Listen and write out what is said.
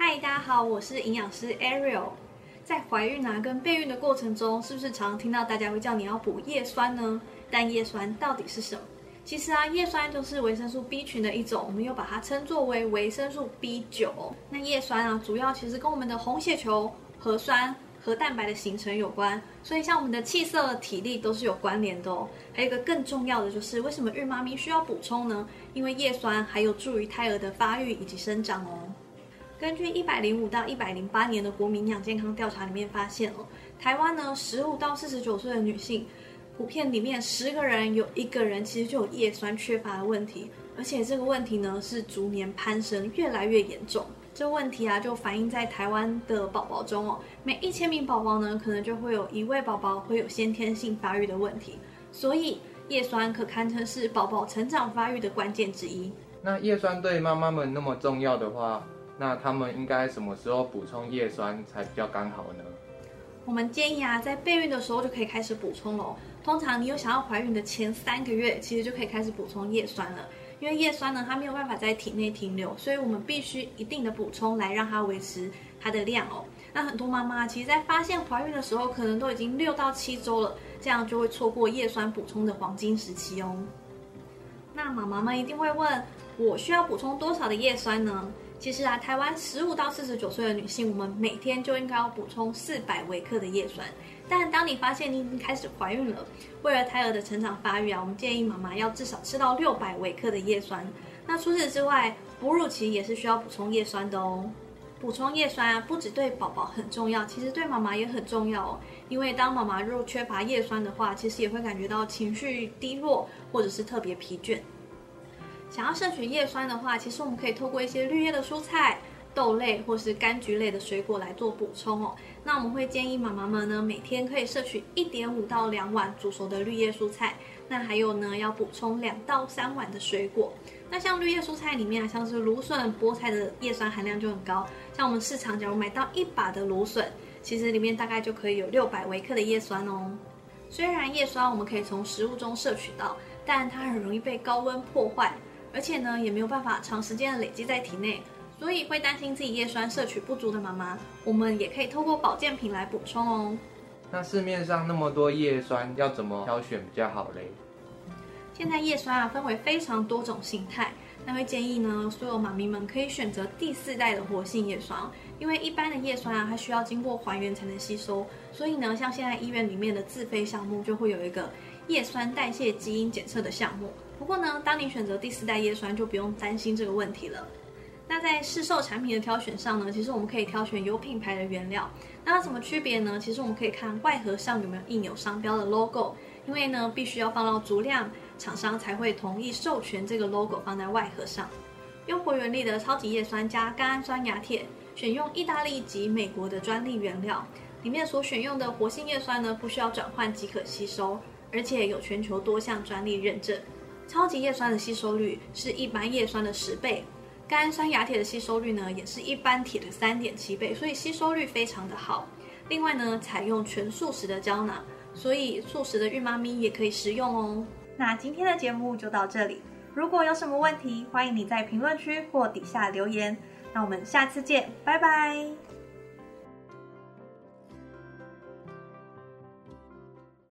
嗨，大家好，我是营养师 Ariel。在怀孕啊跟备孕的过程中，是不是常听到大家会叫你要补叶酸呢？但叶酸到底是什么？其实啊，叶酸就是维生素 B 群的一种，我们又把它称作为维生素 B 九。那叶酸啊，主要其实跟我们的红血球、核酸、和蛋白的形成有关，所以像我们的气色、体力都是有关联的哦。还有一个更重要的就是，为什么孕妈咪需要补充呢？因为叶酸还有助于胎儿的发育以及生长哦。根据一百零五到一百零八年的国民营养健康调查里面发现哦，台湾呢十五到四十九岁的女性，普遍里面十个人有一个人其实就有叶酸缺乏的问题，而且这个问题呢是逐年攀升，越来越严重。这问题啊就反映在台湾的宝宝中哦，每一千名宝宝呢可能就会有一位宝宝会有先天性发育的问题，所以叶酸可堪称是宝宝成长发育的关键之一。那叶酸对妈妈们那么重要的话？那他们应该什么时候补充叶酸才比较刚好呢？我们建议啊，在备孕的时候就可以开始补充喽。通常你有想要怀孕的前三个月，其实就可以开始补充叶酸了。因为叶酸呢，它没有办法在体内停留，所以我们必须一定的补充来让它维持它的量哦。那很多妈妈其实，在发现怀孕的时候，可能都已经六到七周了，这样就会错过叶酸补充的黄金时期哦。那妈妈们一定会问，我需要补充多少的叶酸呢？其实啊，台湾十五到四十九岁的女性，我们每天就应该要补充四百微克的叶酸。但当你发现你已经开始怀孕了，为了胎儿的成长发育啊，我们建议妈妈要至少吃到六百微克的叶酸。那除此之外，哺乳期也是需要补充叶酸的哦。补充叶酸啊，不只对宝宝很重要，其实对妈妈也很重要哦。因为当妈妈若缺乏叶酸的话，其实也会感觉到情绪低落，或者是特别疲倦。想要摄取叶酸的话，其实我们可以透过一些绿叶的蔬菜、豆类或是柑橘类的水果来做补充哦。那我们会建议妈妈们呢，每天可以摄取一点五到两碗煮熟的绿叶蔬菜。那还有呢，要补充两到三碗的水果。那像绿叶蔬菜里面啊，像是芦笋、菠菜的叶酸含量就很高。像我们市场假如买到一把的芦笋，其实里面大概就可以有六百微克的叶酸哦。虽然叶酸我们可以从食物中摄取到，但它很容易被高温破坏。而且呢，也没有办法长时间的累积在体内，所以会担心自己叶酸摄取不足的妈妈，我们也可以透过保健品来补充哦。那市面上那么多叶酸，要怎么挑选比较好嘞？现在叶酸啊分为非常多种形态，那会建议呢，所有妈咪们可以选择第四代的活性叶酸，因为一般的叶酸啊，它需要经过还原才能吸收，所以呢，像现在医院里面的自费项目就会有一个叶酸代谢基因检测的项目。不过呢，当你选择第四代叶酸，就不用担心这个问题了。那在市售产品的挑选上呢，其实我们可以挑选有品牌的原料。那它怎么区别呢？其实我们可以看外盒上有没有印有商标的 logo，因为呢，必须要放到足量，厂商才会同意授权这个 logo 放在外盒上。优活原力的超级叶酸加甘氨酸亚铁，选用意大利及美国的专利原料，里面所选用的活性叶酸呢，不需要转换即可吸收，而且有全球多项专利认证。超级叶酸的吸收率是一般叶酸的十倍，甘氨酸亚铁的吸收率呢也是一般铁的三点七倍，所以吸收率非常的好。另外呢，采用全素食的胶囊，所以素食的孕妈咪也可以食用哦。那今天的节目就到这里，如果有什么问题，欢迎你在评论区或底下留言。那我们下次见，拜拜。